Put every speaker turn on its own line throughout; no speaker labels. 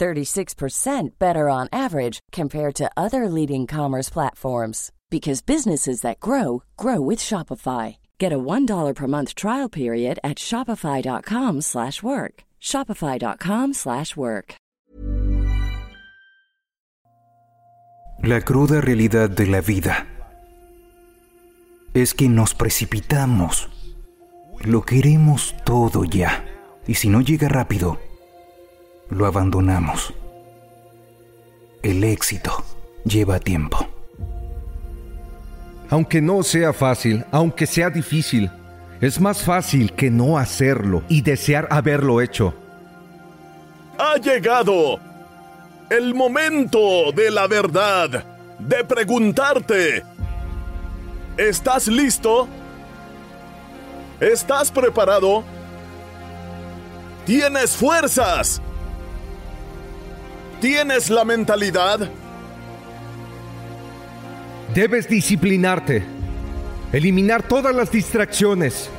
36% better on average compared to other leading commerce platforms because businesses that grow grow with Shopify. Get a $1 per month trial period at shopify.com/work. shopify.com/work.
La cruda realidad de la vida es que nos precipitamos. Lo queremos todo ya. Y si no llega rápido, lo abandonamos. El éxito lleva tiempo.
Aunque no sea fácil, aunque sea difícil, es más fácil que no hacerlo y desear haberlo hecho.
Ha llegado el momento de la verdad, de preguntarte, ¿estás listo? ¿Estás preparado? ¿Tienes fuerzas? ¿Tienes la mentalidad?
Debes disciplinarte, eliminar todas las distracciones,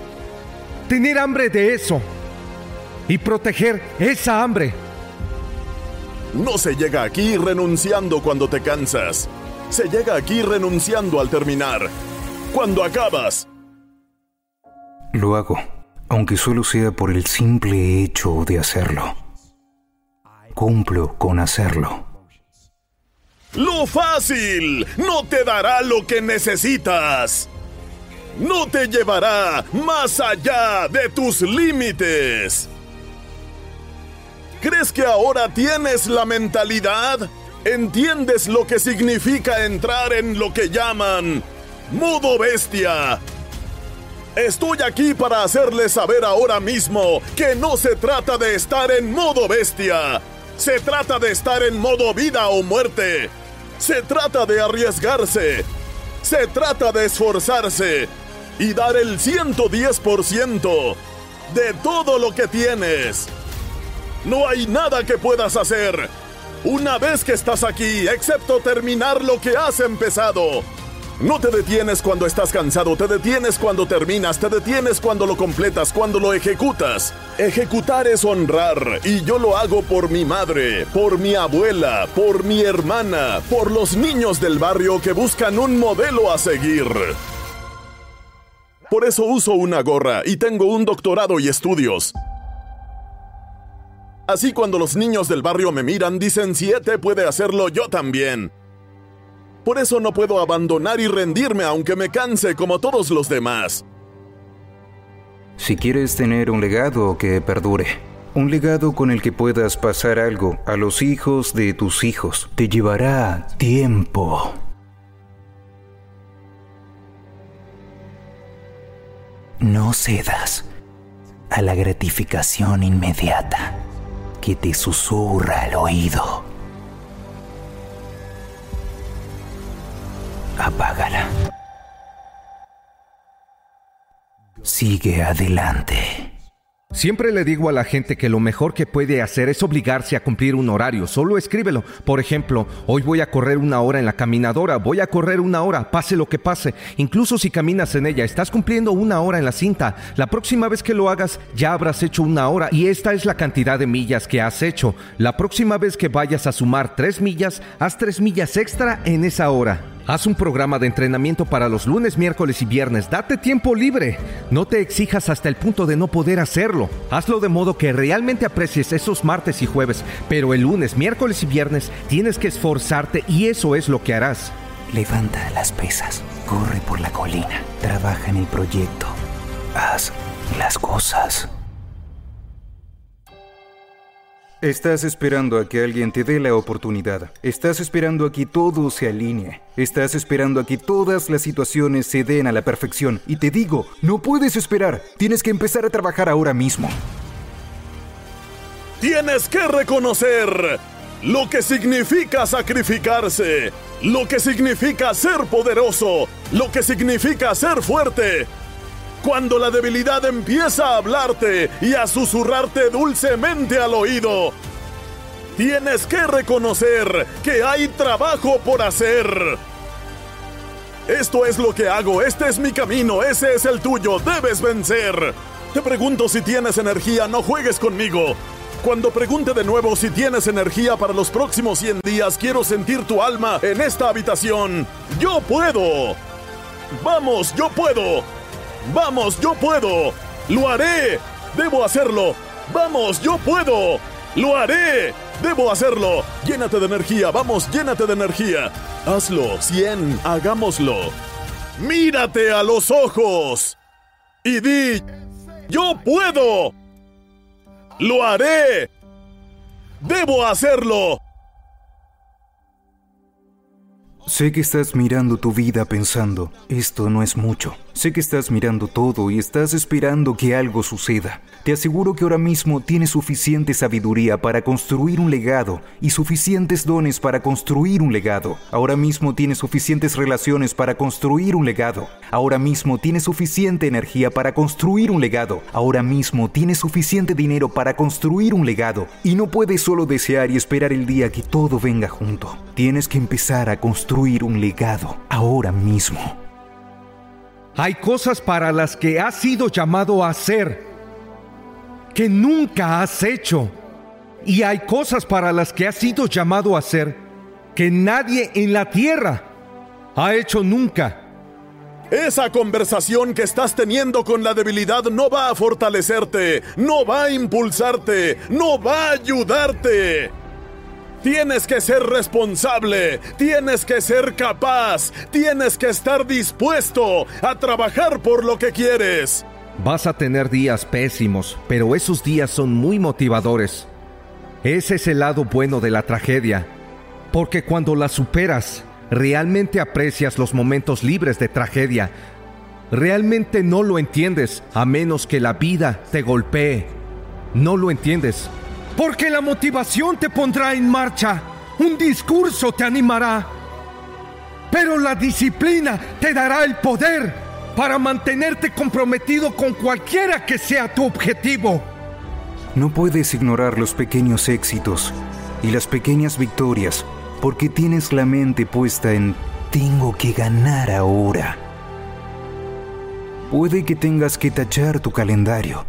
tener hambre de eso y proteger esa hambre.
No se llega aquí renunciando cuando te cansas. Se llega aquí renunciando al terminar. Cuando acabas.
Lo hago, aunque solo sea por el simple hecho de hacerlo. Cumplo con hacerlo.
Lo fácil no te dará lo que necesitas. No te llevará más allá de tus límites. ¿Crees que ahora tienes la mentalidad? ¿Entiendes lo que significa entrar en lo que llaman modo bestia? Estoy aquí para hacerles saber ahora mismo que no se trata de estar en modo bestia. Se trata de estar en modo vida o muerte. Se trata de arriesgarse. Se trata de esforzarse y dar el 110% de todo lo que tienes. No hay nada que puedas hacer una vez que estás aquí, excepto terminar lo que has empezado. No te detienes cuando estás cansado, te detienes cuando terminas, te detienes cuando lo completas, cuando lo ejecutas. Ejecutar es honrar y yo lo hago por mi madre, por mi abuela, por mi hermana, por los niños del barrio que buscan un modelo a seguir. Por eso uso una gorra y tengo un doctorado y estudios. Así cuando los niños del barrio me miran, dicen, siete puede hacerlo yo también. Por eso no puedo abandonar y rendirme aunque me canse como todos los demás.
Si quieres tener un legado que perdure, un legado con el que puedas pasar algo a los hijos de tus hijos, te llevará tiempo. No cedas a la gratificación inmediata que te susurra al oído. Apágala. Sigue adelante.
Siempre le digo a la gente que lo mejor que puede hacer es obligarse a cumplir un horario. Solo escríbelo. Por ejemplo, hoy voy a correr una hora en la caminadora, voy a correr una hora, pase lo que pase. Incluso si caminas en ella, estás cumpliendo una hora en la cinta. La próxima vez que lo hagas, ya habrás hecho una hora y esta es la cantidad de millas que has hecho. La próxima vez que vayas a sumar tres millas, haz tres millas extra en esa hora. Haz un programa de entrenamiento para los lunes, miércoles y viernes. Date tiempo libre. No te exijas hasta el punto de no poder hacerlo. Hazlo de modo que realmente aprecies esos martes y jueves. Pero el lunes, miércoles y viernes tienes que esforzarte y eso es lo que harás.
Levanta las pesas, corre por la colina, trabaja en el proyecto, haz las cosas. Estás esperando a que alguien te dé la oportunidad. Estás esperando a que todo se alinee. Estás esperando a que todas las situaciones se den a la perfección. Y te digo, no puedes esperar. Tienes que empezar a trabajar ahora mismo.
Tienes que reconocer lo que significa sacrificarse, lo que significa ser poderoso, lo que significa ser fuerte, cuando la debilidad empieza a hablarte y a susurrarte dulcemente al oído, tienes que reconocer que hay trabajo por hacer. Esto es lo que hago, este es mi camino, ese es el tuyo, debes vencer. Te pregunto si tienes energía, no juegues conmigo. Cuando pregunte de nuevo si tienes energía para los próximos 100 días, quiero sentir tu alma en esta habitación. Yo puedo. Vamos, yo puedo. Vamos, yo puedo. Lo haré. Debo hacerlo. Vamos, yo puedo. Lo haré. Debo hacerlo. Llénate de energía. Vamos, llénate de energía. Hazlo. 100. Hagámoslo. Mírate a los ojos. Y di, yo puedo. Lo haré. Debo hacerlo.
Sé que estás mirando tu vida pensando, esto no es mucho. Sé que estás mirando todo y estás esperando que algo suceda. Te aseguro que ahora mismo tienes suficiente sabiduría para construir un legado y suficientes dones para construir un legado. Ahora mismo tienes suficientes relaciones para construir un legado. Ahora mismo tienes suficiente energía para construir un legado. Ahora mismo tienes suficiente dinero para construir un legado. Y no puedes solo desear y esperar el día que todo venga junto. Tienes que empezar a construir un legado ahora mismo.
Hay cosas para las que has sido llamado a hacer que nunca has hecho. Y hay cosas para las que has sido llamado a hacer que nadie en la tierra ha hecho nunca.
Esa conversación que estás teniendo con la debilidad no va a fortalecerte, no va a impulsarte, no va a ayudarte. Tienes que ser responsable, tienes que ser capaz, tienes que estar dispuesto a trabajar por lo que quieres.
Vas a tener días pésimos, pero esos días son muy motivadores. Ese es el lado bueno de la tragedia, porque cuando la superas, realmente aprecias los momentos libres de tragedia. Realmente no lo entiendes a menos que la vida te golpee. No lo entiendes. Porque la motivación te pondrá en marcha. Un discurso te animará. Pero la disciplina te dará el poder para mantenerte comprometido con cualquiera que sea tu objetivo.
No puedes ignorar los pequeños éxitos y las pequeñas victorias porque tienes la mente puesta en tengo que ganar ahora. Puede que tengas que tachar tu calendario.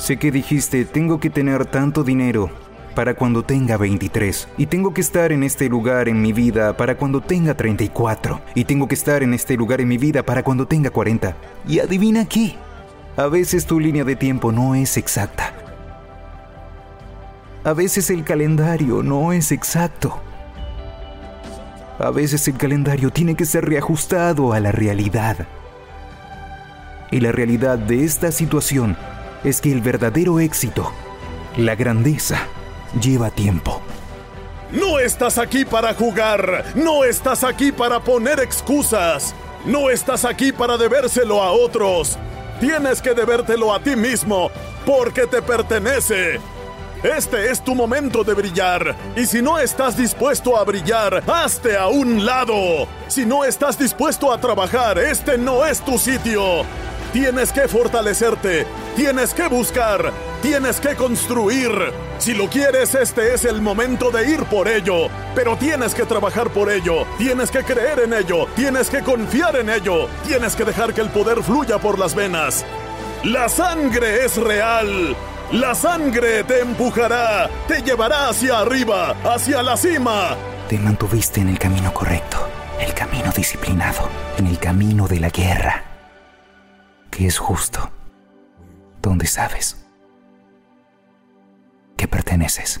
Sé que dijiste tengo que tener tanto dinero para cuando tenga 23 y tengo que estar en este lugar en mi vida para cuando tenga 34 y tengo que estar en este lugar en mi vida para cuando tenga 40. Y adivina qué, a veces tu línea de tiempo no es exacta. A veces el calendario no es exacto. A veces el calendario tiene que ser reajustado a la realidad. Y la realidad de esta situación es que el verdadero éxito, la grandeza, lleva tiempo.
No estás aquí para jugar, no estás aquí para poner excusas, no estás aquí para debérselo a otros. Tienes que debértelo a ti mismo, porque te pertenece. Este es tu momento de brillar. Y si no estás dispuesto a brillar, hazte a un lado. Si no estás dispuesto a trabajar, este no es tu sitio. Tienes que fortalecerte, tienes que buscar, tienes que construir. Si lo quieres, este es el momento de ir por ello. Pero tienes que trabajar por ello, tienes que creer en ello, tienes que confiar en ello, tienes que dejar que el poder fluya por las venas. La sangre es real. La sangre te empujará, te llevará hacia arriba, hacia la cima.
Te mantuviste en el camino correcto. el camino disciplinado, en el camino de la guerra, que es justo, donde sabes que perteneces.